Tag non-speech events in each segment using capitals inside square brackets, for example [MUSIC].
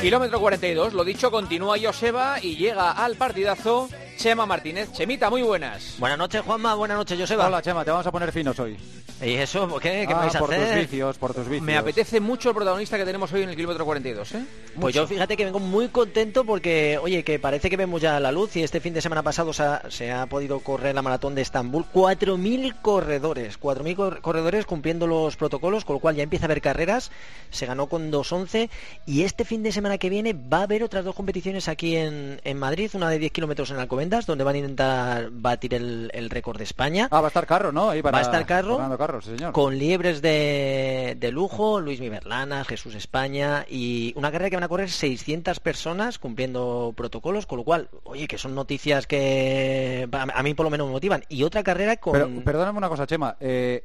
Kilómetro 42, lo dicho, continúa Joseba y llega al partidazo Chema Martínez. Chemita, muy buenas. Buenas noches, Juanma. Buenas noches, Joseba. Hola, Chema, te vamos a poner finos hoy. ¿Y eso? ¿Por qué? ¿Qué Ah, vais a por hacer? tus vicios, por tus vicios. Me apetece mucho el protagonista que tenemos hoy en el kilómetro 42, ¿eh? Pues yo fíjate que vengo muy contento porque, oye, que parece que vemos ya la luz y este fin de semana pasado se ha, se ha podido correr la maratón de Estambul. 4.000 corredores, 4.000 cor- corredores cumpliendo los protocolos, con lo cual ya empieza a haber carreras. Se ganó con 2.11 y este fin de semana que viene va a haber otras dos competiciones aquí en, en Madrid, una de 10 kilómetros en Alcobendas, donde van a intentar batir el, el récord de España. Ah, va a estar Carro, ¿no? Ahí para Va a estar Carro. Fernando Carro, sí, señor. Con liebres de, de lujo, Luis Miberlana, Jesús España y una carrera que van a correr 600 personas cumpliendo protocolos, con lo cual, oye, que son noticias que a a mí por lo menos me motivan. Y otra carrera con... Pero perdóname una cosa, Chema. eh,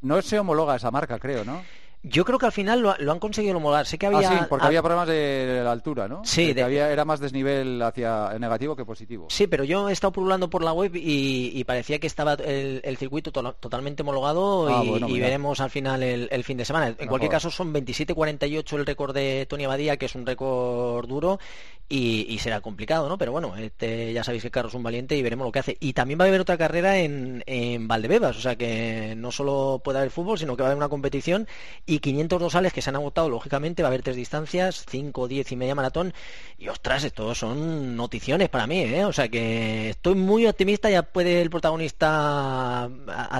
no se homologa esa marca, creo, ¿no? Yo creo que al final lo, lo han conseguido homologar. Sé que había... ah, sí, porque ah, había problemas de la altura, ¿no? Sí, que de- había, era más desnivel hacia negativo que positivo. Sí, pero yo he estado purulando por la web y, y parecía que estaba el, el circuito to- totalmente homologado Ah, y, bueno, y mira. veremos al final el, el fin de semana. En cualquier caso son 27.48 el récord de Tony Abadía, que es un récord duro y, y será complicado, ¿no? Pero bueno, este, ya sabéis que Carlos es un valiente y veremos lo que hace. Y también va a haber otra carrera en, en Valdebebas, o sea que no solo puede haber fútbol, sino que va a haber una competición y 500 dosales que se han agotado, lógicamente, va a haber tres distancias, 5, 10 y media maratón. Y ostras, estos son noticiones para mí, ¿eh? O sea que estoy muy optimista, ya puede el protagonista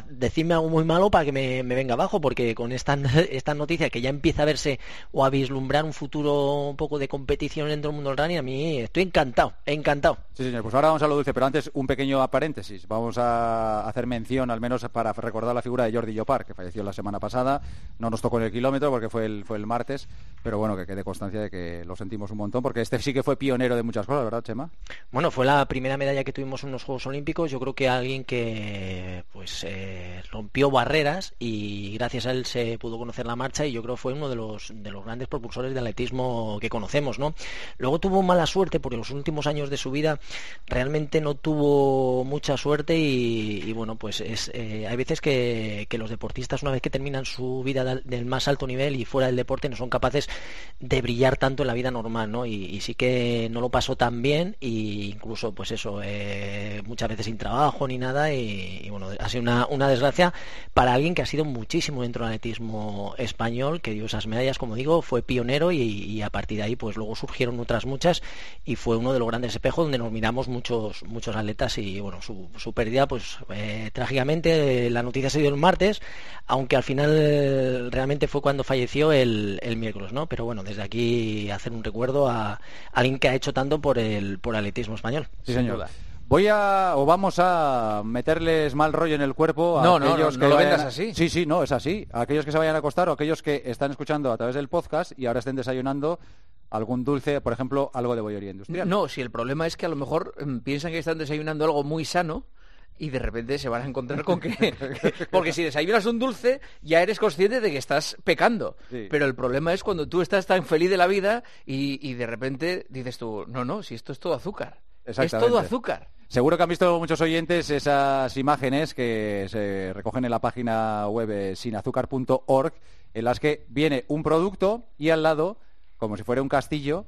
decirme algo muy malo para que me, me venga abajo, porque con esta, [LAUGHS] esta noticia que ya empieza a verse o a vislumbrar un futuro un poco de competición dentro del mundo del running, a mí estoy encantado, encantado. Sí, señor. Pues ahora vamos a lo dulce, pero antes un pequeño paréntesis. Vamos a hacer mención, al menos para recordar la figura de Jordi Llopar, que falleció la semana pasada. No nos tocó en el kilómetro porque fue el, fue el martes, pero bueno, que quede constancia de que lo sentimos un montón, porque este sí que fue pionero de muchas cosas, ¿verdad, Chema? Bueno, fue la primera medalla que tuvimos en unos Juegos Olímpicos. Yo creo que alguien que pues eh, rompió barreras y gracias a él se pudo conocer la marcha y yo creo que fue uno de los de los grandes propulsores de atletismo que conocemos, ¿no? Luego tuvo mala suerte porque en los últimos años de su vida realmente no tuvo mucha suerte y, bueno, pues es, eh, hay veces que, que los deportistas una vez que terminan su vida del más alto nivel y fuera del deporte no son capaces de brillar tanto en la vida normal, ¿no? Y, sí que no lo pasó tan bien e incluso pues eso, eh, muchas veces sin trabajo ni nada y, bueno, ha sido una, una desgracia para alguien que ha sido muchísimo dentro del atletismo español, que dio esas medallas, como digo, fue pionero y, a partir de ahí pues luego surgieron otras muchas y fue uno de los grandes espejos donde nos miramos muchos muchos atletas y bueno, su, su pérdida pues eh, trágicamente la noticia se dio el martes, aunque al final eh, fue cuando falleció el, el miércoles, ¿no? Pero bueno, desde aquí hacer un recuerdo a, a alguien que ha hecho tanto por el por el atletismo español. Sí, señor. Voy a, o vamos a meterles mal rollo en el cuerpo a No, no, aquellos no, que no lo vayan vendas a- así. Sí, sí, no, es así. A aquellos que se vayan a acostar o aquellos que están escuchando a través del podcast y ahora estén desayunando algún dulce, por ejemplo, algo de bollería industrial. No, si el problema es que a lo mejor mm, piensan que están desayunando algo muy sano y de repente se van a encontrar con que... [LAUGHS] Porque si desayunas un dulce, ya eres consciente de que estás pecando. Sí. Pero el problema es cuando tú estás tan feliz de la vida y, y de repente dices tú, no, no, si esto es todo azúcar. Es todo azúcar. Seguro que han visto muchos oyentes esas imágenes que se recogen en la página web eh, sinazúcar.org, en las que viene un producto y al lado, como si fuera un castillo,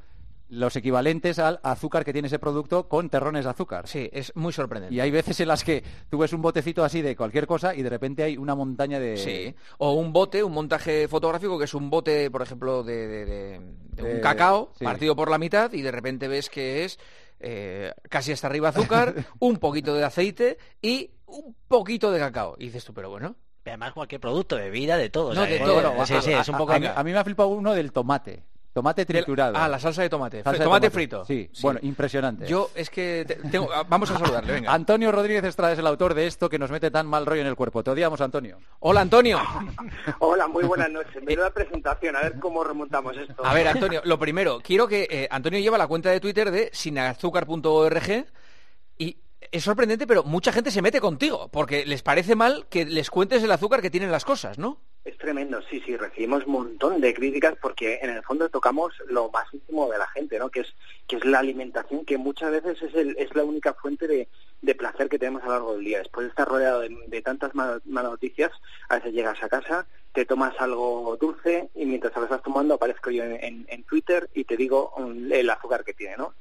los equivalentes al azúcar que tiene ese producto con terrones de azúcar. Sí, es muy sorprendente. Y hay veces en las que tú ves un botecito así de cualquier cosa y de repente hay una montaña de... Sí, o un bote, un montaje fotográfico que es un bote, por ejemplo, de, de- de- de un Eh, cacao sí. partido por la mitad y de repente ves que es eh, casi hasta arriba azúcar, [LAUGHS] un poquito de aceite y un poquito de cacao. Y dices tú, pero bueno, Además cualquier producto, bebida, de todo. o No, sea, de todo. sí, sí, a, es un a- poco... a mí, a mí me ha flipado uno del tomate. Tomate triturado. ah, la salsa de tomate, Salsa de tomate, frito. Sí, bueno, impresionante. Yo es que te- tengo, ah, vamos a saludarle, venga. Antonio Rodríguez Estrada es el autor de esto que nos mete tan mal rollo en el cuerpo. Te odiamos, Antonio. Hola, Antonio. [LAUGHS] Hola, muy buenas noches. Menuda presentación, a ver cómo remontamos esto. A ver, Antonio, lo primero, quiero que eh, Antonio lleva la cuenta de Twitter de sinazúcar.org y es sorprendente, pero mucha gente se mete contigo, porque les parece mal que les cuentes el azúcar que tienen las cosas, ¿no? Es tremendo, sí, sí, recibimos un montón de críticas porque en el fondo tocamos lo más íntimo de la gente, ¿no? Que es, que es la alimentación, que muchas veces es, el, es la única fuente de, de, placer que tenemos a lo largo del día. Después de estar rodeado de, tantas malas noticias, a veces llegas a casa, te tomas algo dulce y mientras lo estás tomando aparezco yo en, en, en Twitter y te digo el azúcar que tiene, ¿no?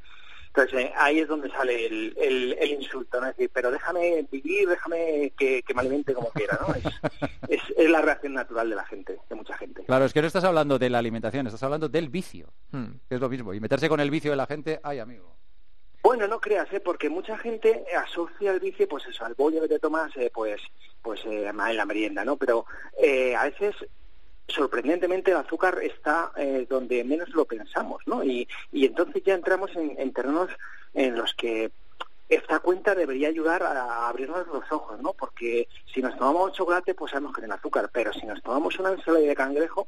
Entonces eh, ahí es donde sale el, el, el, insulto, ¿no? Es decir, pero déjame vivir, déjame que, que me alimente como quiera, ¿no? Es, [LAUGHS] es, es, la reacción natural de la gente, de mucha gente. Claro, es que no estás hablando de la alimentación, estás hablando del vicio, hmm. que es lo mismo. Y meterse con el vicio de la gente, ay, amigo. Bueno, no creas, ¿eh? porque mucha gente asocia el vicio, pues eso, al bollo que te tomas, eh, pues, pues eh, en la merienda, ¿no? Pero eh, a veces sorprendentemente el azúcar está eh, donde menos lo pensamos, ¿no? Y, y entonces ya entramos en, en, terrenos en los que esta cuenta debería ayudar a abrirnos los ojos, ¿no? Porque si nos tomamos chocolate, pues sabemos que tiene azúcar, pero si nos tomamos una ensalada de cangrejo,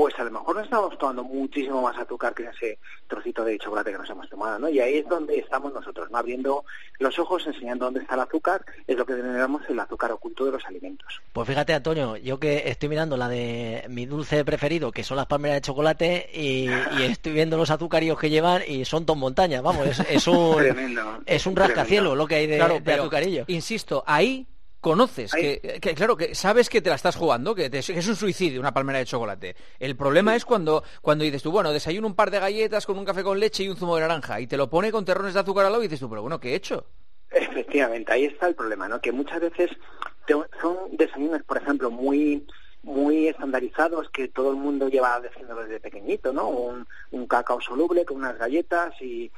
pues a lo mejor no estamos tomando muchísimo más azúcar que ese trocito de chocolate que nos hemos tomado, ¿no? Y ahí es donde estamos nosotros, ¿no? Abriendo los ojos, enseñando dónde está el azúcar, es lo que denominamos el azúcar oculto de los alimentos. Pues fíjate, Antonio, yo que estoy mirando la de mi dulce preferido, que son las palmeras de chocolate, y, y [LAUGHS] estoy viendo los azucarillos que llevan y son ton montaña, vamos, es, es un [LAUGHS] tremendo, es un rascacielos lo que hay de, claro, de azucarillo. Insisto, ahí conoces, que, que, claro, que sabes que te la estás jugando, que, te, que, es un suicidio una palmera de chocolate. El problema es cuando, cuando dices tú, bueno, desayuno un par de galletas con un café con leche y un zumo de naranja, y te lo pone con terrones de azúcar al lado y dices tú, pero bueno, ¿qué he hecho? Efectivamente, ahí está el problema, ¿no? Que muchas veces te, son desayunos, por ejemplo, muy muy estandarizados que todo el mundo lleva diciendo desde pequeñito, ¿no? Un, un cacao soluble con unas galletas y,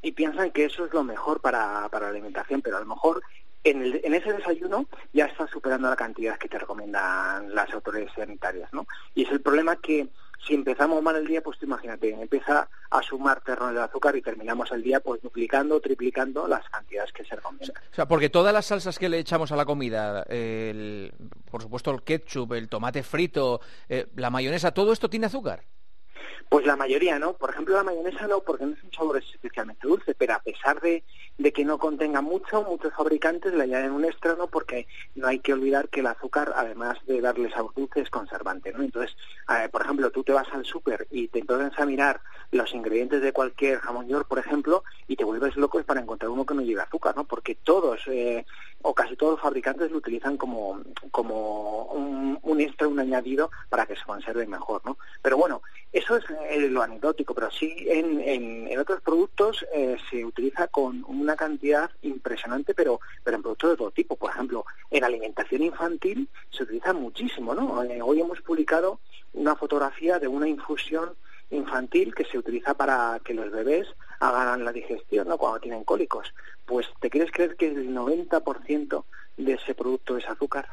y piensan que eso es lo mejor para, para la alimentación, pero a lo mejor en, el, en, ese desayuno ya está superando la cantidad que te recomiendan las autoridades sanitarias, ¿no? Y es el problema que si empezamos mal el día, pues tú imagínate, empieza a sumar terrones de azúcar y terminamos el día pues duplicando, triplicando las cantidades que se recomiendan. O sea, porque todas las salsas que le echamos a la comida, el, por supuesto el ketchup, el tomate frito, eh, la mayonesa, ¿todo esto tiene azúcar? Pues la mayoría no. Por ejemplo, la mayonesa no, porque no es un sabor especialmente dulce, pero a pesar de, de que no contenga mucho, muchos fabricantes le añaden un extra, ¿no? Porque no hay que olvidar que el azúcar, además de darle sabor dulce, es conservante, ¿no? Entonces, por ejemplo, tú te vas al súper y te empiezas a mirar los ingredientes de cualquier jamón york, por ejemplo, y te vuelves loco para encontrar uno que no lleve azúcar, ¿no? Porque todos, eh, o casi todos los fabricantes lo utilizan como, como un, un extra, un añadido para que se conserve mejor, ¿no? Pero bueno, eso es eh, lo anecdótico, pero sí en, en, otros productos eh, se utiliza con una cantidad impresionante, pero, pero en productos de todo tipo. Por ejemplo, en alimentación infantil se utiliza muchísimo, ¿no? Eh, hoy hemos publicado una fotografía de una infusión infantil que se utiliza para que los bebés hagan la digestión ¿no? cuando tienen cólicos. Pues te quieres creer que el 90% de ese producto es azúcar.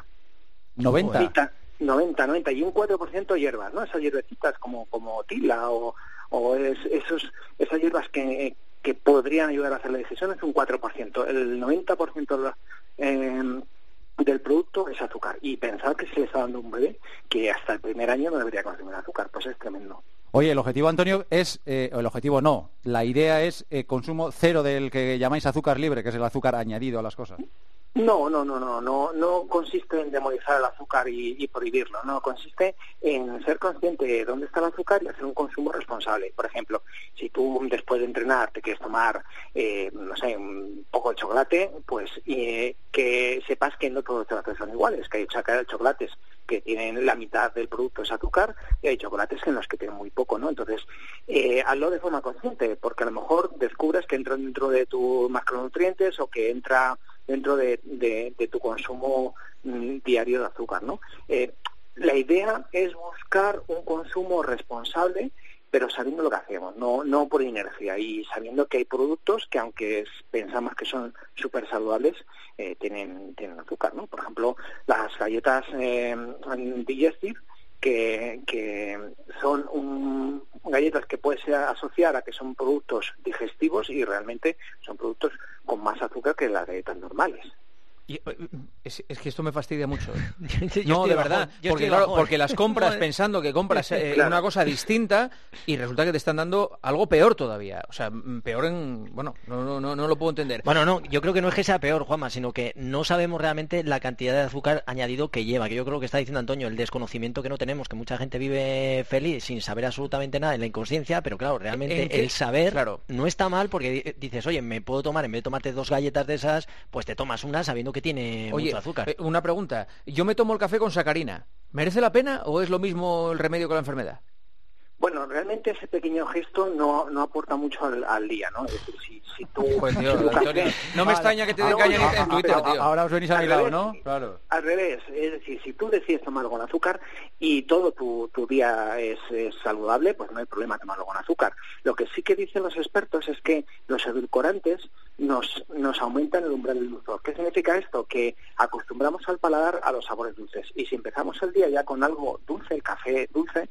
90. 90, 90 y un 4% hierbas, ¿no? Esas hierbecitas como, como tila o, o es, esos, esas hierbas que, que podrían ayudar a hacer la digestión es un 4%. El 90% de la, eh, del producto es azúcar. Y pensar que se le está dando a un bebé que hasta el primer año no debería consumir azúcar, pues es tremendo. Oye, el objetivo, Antonio, es, eh, el objetivo no, la idea es eh, consumo cero del que llamáis azúcar libre, que es el azúcar añadido a las cosas. No, no, no, no, no, no consiste en demonizar el azúcar y, prohibirlo, no, consiste en ser consciente de dónde está el azúcar y hacer un consumo responsable. Por ejemplo, si tú después de entrenar te quieres tomar, eh, no sé, un poco de chocolate, pues eh, que sepas que no todos los chocolates son iguales, que hay chocolates que tienen la mitad del producto es azúcar y hay chocolates en los que tienen muy poco, ¿no? Entonces, eh, hazlo de forma consciente, porque a lo mejor descubres que entra dentro de tus macronutrientes o que entra dentro de, tu consumo mm, diario de azúcar, ¿no? Eh, la idea es buscar un consumo responsable, pero sabiendo lo que hacemos, no, no por inercia, y sabiendo que hay productos que aunque pensamos que son súper saludables, eh, tienen, tienen azúcar, ¿no? Por ejemplo, las galletas eh, digestive, que, que son un, galletas que puedes asociar a que son productos digestivos y realmente son productos con más azúcar que las galletas normales. Eh, es, que esto me fastidia mucho. [LAUGHS] no, de verdad. porque, claro, porque las compras [LAUGHS] pensando que compras eh, [LAUGHS] una cosa distinta y resulta que te están dando algo peor todavía. O sea, mm, peor en... Bueno, no, no, no, no lo puedo entender. Bueno, no, yo creo que no es que sea peor, Juanma, sino que no sabemos realmente la cantidad de azúcar añadido que lleva. Que yo creo que está diciendo Antonio, el desconocimiento que no tenemos, que mucha gente vive feliz sin saber absolutamente nada en la inconsciencia, pero claro, realmente el saber claro. no está mal porque dices, oye, me puedo tomar, en vez de tomarte dos galletas de esas, pues te tomas una sabiendo que tiene mucho azúcar. Eh, una pregunta. Yo me tomo el café con sacarina. ¿Merece la pena o es lo mismo el remedio que la enfermedad? Bueno, realmente ese pequeño gesto no, no aporta mucho al, día, ¿no? Es decir, si, si tú... Pues no me extraña que te den caña en Twitter, tío. Ahora os venís a mi lado, ¿no? Claro. Al revés, es decir, si tú decides tomarlo con azúcar y todo tu, tu día es, saludable, pues no hay problema tomarlo con azúcar. Lo que sí que dicen los expertos es que los edulcorantes nos, nos aumentan el umbral del dulzor. ¿Qué significa esto? Que acostumbramos al paladar a los sabores dulces. Y si empezamos el día ya con algo dulce, el café dulce,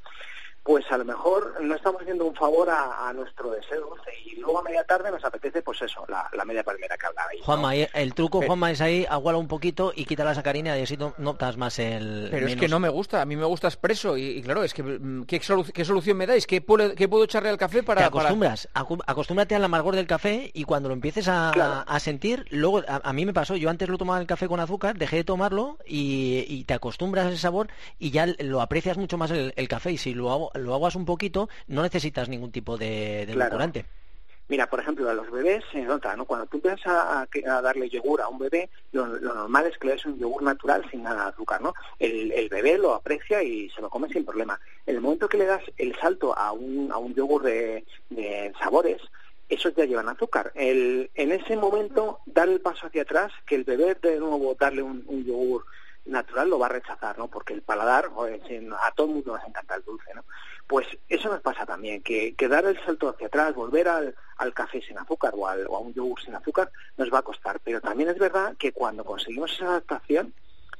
pues a lo mejor no estamos haciendo un favor a, nuestro deseo dulce y luego a media tarde nos apetece pues eso, la, media palmera que hablabais. Juanma, el truco, Juanma, es ahí, aguala un poquito y quita la sacarina y así no notas más el... Pero es que no me gusta, a mí me gusta expreso y, claro, es que mm, ¿qué, solución me dais? ¿Qué, puedo, puedo echarle al café para...? Te acostumbras, acostúmbrate al amargor del café y cuando lo empieces a, sentir, luego a, mí me pasó, yo antes lo tomaba el café con azúcar, dejé de tomarlo y, te acostumbras a ese sabor y ya lo aprecias mucho más el, el café y si lo hago lo aguas un poquito, no necesitas ningún tipo de, de Mira, por ejemplo, a los bebés se nota, ¿no? Cuando tú empiezas a, darle yogur a un bebé, lo, normal es que le des un yogur natural sin nada de azúcar, ¿no? El, bebé lo aprecia y se lo come sin problema. En el momento que le das el salto a un, a un yogur de, sabores, esos ya llevan azúcar. El, en ese momento, dar el paso hacia atrás, que el bebé de nuevo darle un, un yogur natural lo va a rechazar, ¿no? Porque el paladar, a todo el mundo nos encanta el dulce, ¿no? Pues eso nos pasa también, que, que dar el salto hacia atrás, volver al, al café sin azúcar o, al, o, a un yogur sin azúcar, nos va a costar. Pero también es verdad que cuando conseguimos esa adaptación,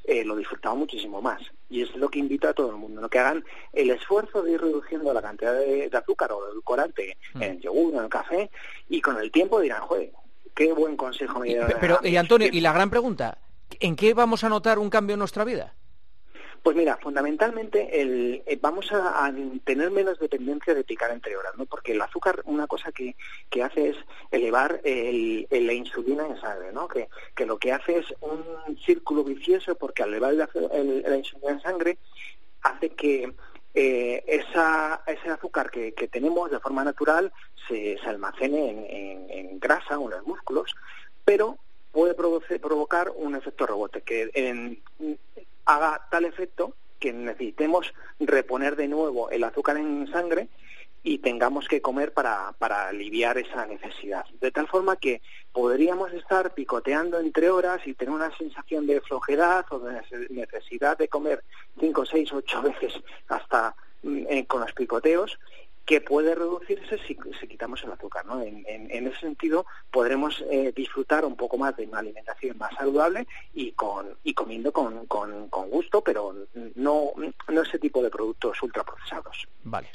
eh, lo disfrutamos muchísimo más. Y es lo que invita a todo el mundo, ¿no? que hagan el esfuerzo de ir reduciendo la cantidad de, azúcar o de edulcorante mm. en el yogur, en el café, y con el tiempo dirán, joder, qué buen consejo me dio. Pero, y Antonio, y la gran pregunta, ¿en qué vamos a notar un cambio en nuestra vida? Pues mira, fundamentalmente el, eh, vamos a, tener menos dependencia de picar entre horas, ¿no? Porque el azúcar, una cosa que, que hace es elevar el, la insulina en sangre, ¿no? Que, que, lo que hace es un círculo vicioso porque al elevar la insulina en sangre hace que eh, esa, ese azúcar que, que, tenemos de forma natural se, se almacene en, en, grasa o en los músculos, pero puede provocar un efecto rebote, que haga tal efecto que necesitemos reponer de nuevo el azúcar en sangre y tengamos que comer para, para aliviar esa necesidad. De tal forma que podríamos estar picoteando entre horas y tener una sensación de flojedad o de necesidad de comer cinco, seis, ocho veces hasta mm, eh, con los picoteos que puede reducirse si, quitamos el azúcar. ¿no? En, ese sentido, podremos eh, disfrutar un poco más de una alimentación más saludable y, con, y comiendo con, con, gusto, pero no, no ese tipo de productos ultraprocesados. Vale.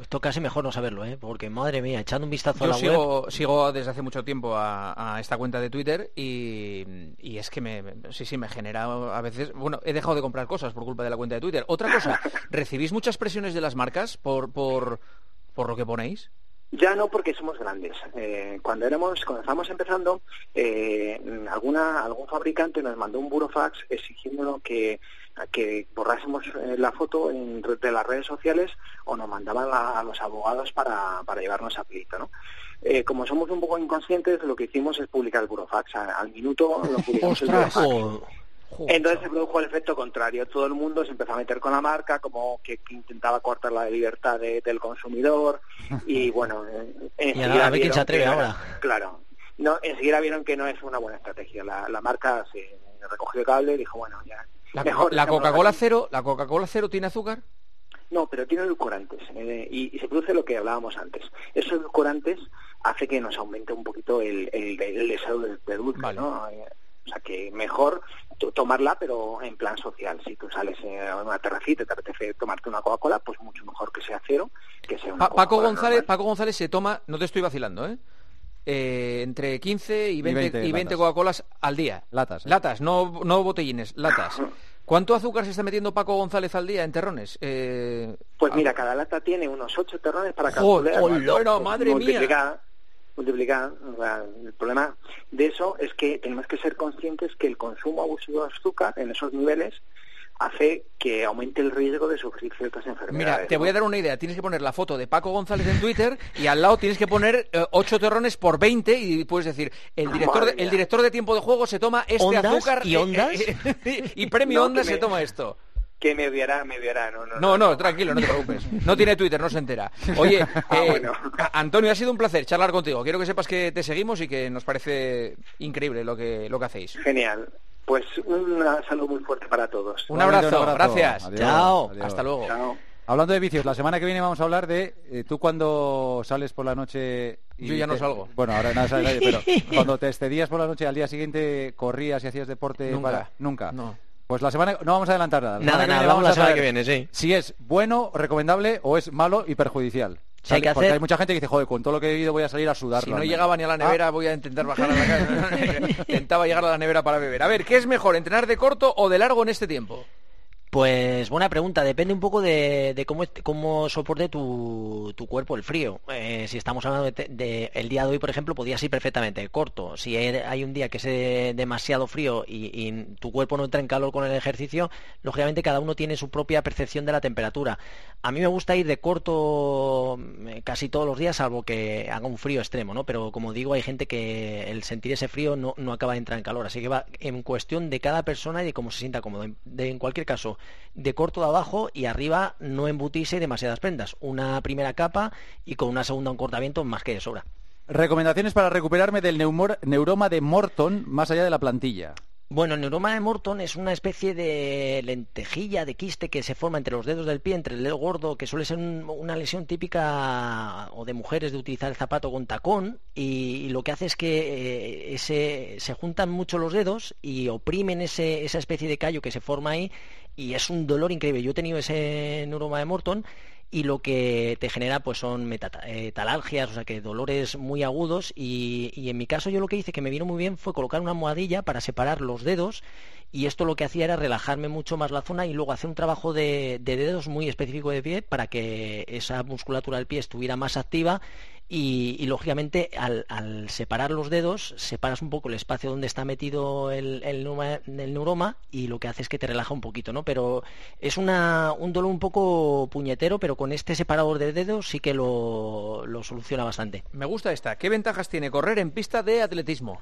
Esto casi mejor no saberlo, ¿eh? porque madre mía, echando un vistazo a la sigo, web... sigo desde hace mucho tiempo a, esta cuenta de Twitter y, y, es que me, sí, sí, me genera a veces... Bueno, he dejado de comprar cosas por culpa de la cuenta de Twitter. Otra cosa, [LAUGHS] ¿recibís muchas presiones de las marcas por, por, por lo que ponéis? Ya no, porque somos grandes. Eh, cuando éramos, cuando estábamos empezando, eh, alguna, algún fabricante nos mandó un burofax exigiéndonos que, que borrásemos eh, la foto de las redes sociales o nos mandaban a, los abogados para, para llevarnos a pleito, ¿no? como somos un poco inconscientes, lo que hicimos es publicar el burofax. al minuto lo publicamos el burofax. Entonces se produjo el efecto contrario. Todo el mundo se empezó a meter con la marca, como que, intentaba cortar la libertad del consumidor. Y [LAUGHS] bueno, y a ver quién se atreve ahora. Claro. No, enseguida vieron que no es una buena estrategia. La, la marca se recogió el cable y dijo, bueno, ya. ¿La, ¿la Coca-Cola cero, ¿La Coca-Cola cero tiene azúcar? No, pero tiene edulcorantes eh, y, se produce lo que hablábamos antes. Esos edulcorantes hace que nos aumente un poquito el, el, deseo de, dulce, ¿no? O sea que mejor tomarla, pero en plan social. Si tú sales a una terracita y te apetece tomarte una Coca-Cola, pues mucho mejor que sea cero, que sea una Paco González, Paco González se toma, no te estoy vacilando, ¿eh? eh, entre 15 y 20, 20 y 20 latas. Coca-Colas al día. Latas, ¿eh? Latas, no, no botellines, latas. [LAUGHS] ¿Cuánto azúcar se está metiendo Paco González al día en terrones? Eh, Pues mira, cada lata tiene unos ocho terrones para Joder, calcular. hola, madre mía. Multiplicar, multiplicar. o sea, el problema de eso es que tenemos que ser conscientes que el consumo abusivo de azúcar en esos niveles hace que aumente el riesgo de sufrir ciertas enfermedades. Mira, te voy a dar una idea. Tienes que poner la foto de Paco González en Twitter y al lado tienes que poner 8 terrones por 20 y puedes decir, el director, de, el director de tiempo de juego se toma este ¿Ondas azúcar y eh, ondas? eh, [LAUGHS] y premio No, Ondas que se toma esto. Que me odiará, me odiará. No, no, No, no, tranquilo, no te [LAUGHS] preocupes. No tiene Twitter, no se entera. Oye, [LAUGHS] Ah, eh, bueno. Antonio, ha sido un placer charlar contigo. Quiero que sepas que te seguimos y que nos parece increíble lo que, lo que hacéis. Genial. Pues un saludo muy fuerte para todos. Un abrazo, gracias. Adiós, Chao. adiós. Hasta luego. Chao. Hablando de vicios, la semana que viene vamos a hablar de eh, tú cuando sales por la noche. y Yo ya no te- salgo. Bueno, ahora nada sale nadie, pero [LAUGHS] cuando te excedías por la noche al día siguiente corrías y hacías deporte Nunca. para nunca. No. Pues la semana no vamos a adelantar nada. La Nada, nada, vamos la a semana que viene, sí. Si es bueno, recomendable o es malo y perjudicial. Si hay que Porque hacer- hay mucha gente que dice, joder, con todo lo que he vivido voy a salir a sudar. Si no llegaba ni a la nevera, voy a intentar bajar a la [LAUGHS] casa. [LAUGHS] Intentaba llegar a la nevera para beber. A ver, ¿qué es mejor, entrenar de corto o de largo en este tiempo? Pues buena pregunta, depende un poco de, de cómo, cómo soporte tu, tu cuerpo el frío. Eh, si estamos hablando de, de- el día de hoy, por ejemplo, podías ir perfectamente corto. Si hay, hay un día que es demasiado frío y, y tu cuerpo no entra en calor con el ejercicio, lógicamente cada uno tiene su propia percepción de la temperatura. A mí me gusta ir de corto eh, casi todos los días, salvo que haga un frío extremo, ¿no? Pero como digo, hay gente que el sentir ese frío no, acaba de entrar en calor. Así que va en cuestión de cada persona y de cómo se sienta cómodo. De- en cualquier caso, de corto de abajo y arriba no embutirse demasiadas prendas. Una primera capa y con una segunda un cortamiento más que de sobra. Recomendaciones para recuperarme del neuroma de Morton más allá de la plantilla. Bueno, el neuroma de Morton es una especie de lentejilla, de quiste que se forma entre los dedos del pie, entre el dedo gordo, que suele ser un- una lesión típica o de mujeres de utilizar el zapato con tacón y, y lo que hace es que eh, ese- se juntan mucho los dedos y oprimen ese- esa especie de callo que se forma ahí y es un dolor increíble. Yo he tenido ese neuroma de Morton y lo que te genera pues son metata- eh, o sea que dolores muy agudos y, en mi caso yo lo que hice que me vino muy bien fue colocar una almohadilla para separar los dedos y esto lo que hacía era relajarme mucho más la zona y luego hacer un trabajo de dedos muy específico de pie para que esa musculatura del pie estuviera más activa y, y, lógicamente al, al, separar los dedos separas un poco el espacio donde está metido el, neuroma, y lo que hace es que te relaja un poquito, ¿no? Pero es una, un dolor un poco puñetero, pero con este separador de dedos sí que lo soluciona bastante. Me gusta esta. ¿Qué ventajas tiene correr en pista de atletismo?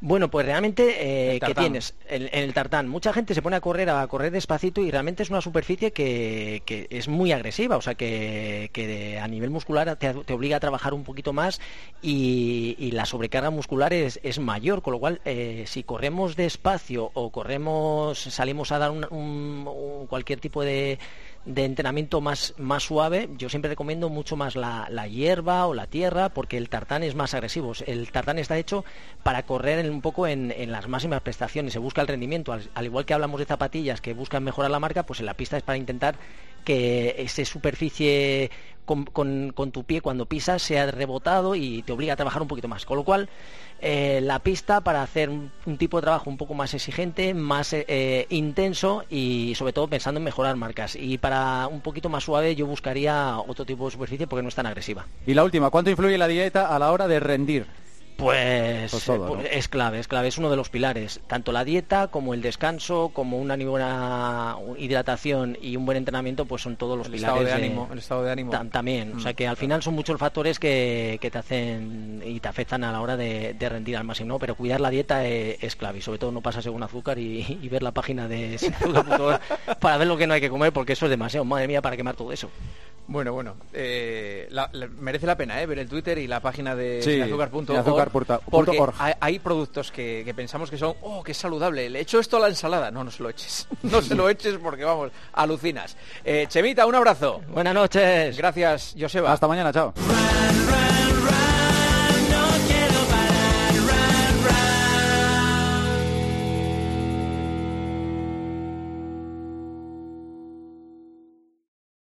Bueno, pues realmente, eh, ¿qué tienes? En, el tartán, mucha gente se pone a correr, a correr despacito y realmente es una superficie que, que es muy agresiva, o sea, que, que a nivel muscular te, te, obliga a trabajar un poquito más y, y la sobrecarga muscular es, es, mayor, con lo cual, eh, si corremos despacio o corremos, salimos a dar un, un, un cualquier tipo de de entrenamiento más, más suave, yo siempre recomiendo mucho más la, la, hierba o la tierra porque el tartán es más agresivo. El tartán está hecho para correr en, un poco en, en, las máximas prestaciones, se busca el rendimiento. Al, al, igual que hablamos de zapatillas que buscan mejorar la marca, pues en la pista es para intentar que esa superficie con, con, tu pie cuando pisas sea rebotado y te obliga a trabajar un poquito más. Con lo cual, eh, la pista para hacer un, tipo de trabajo un poco más exigente, más eh, intenso y sobre todo pensando en mejorar marcas. Y para un poquito más suave yo buscaría otro tipo de superficie porque no es tan agresiva. Y la última, ¿cuánto influye la dieta a la hora de rendir? Pues, pues todo, ¿no? es clave, es clave, es uno de los pilares. Tanto la dieta como el descanso, como una buena hidratación y un buen entrenamiento, pues son todos los el pilares. Estado de ánimo, el estado de ánimo. Tam, también, mm, o sea que al final son muchos factores que, que, te hacen y te afectan a la hora de, de rendir al máximo, ¿no? Pero cuidar la dieta es, es, clave y sobre todo no pasar según azúcar y, y ver la página de [LAUGHS] para ver lo que no hay que comer porque eso es demasiado, madre mía, para quemar todo eso. Bueno, bueno, eh, la, la, merece la pena eh, ver el Twitter y la página de sí, azúcar.org porque hay, hay, productos que, que, pensamos que son, oh, que saludable, le echo esto a la ensalada. No, no se lo eches, [LAUGHS] no se lo eches porque, vamos, alucinas. Eh, Chemita, un abrazo. Buenas noches. Gracias, Joseba. Hasta mañana, chao.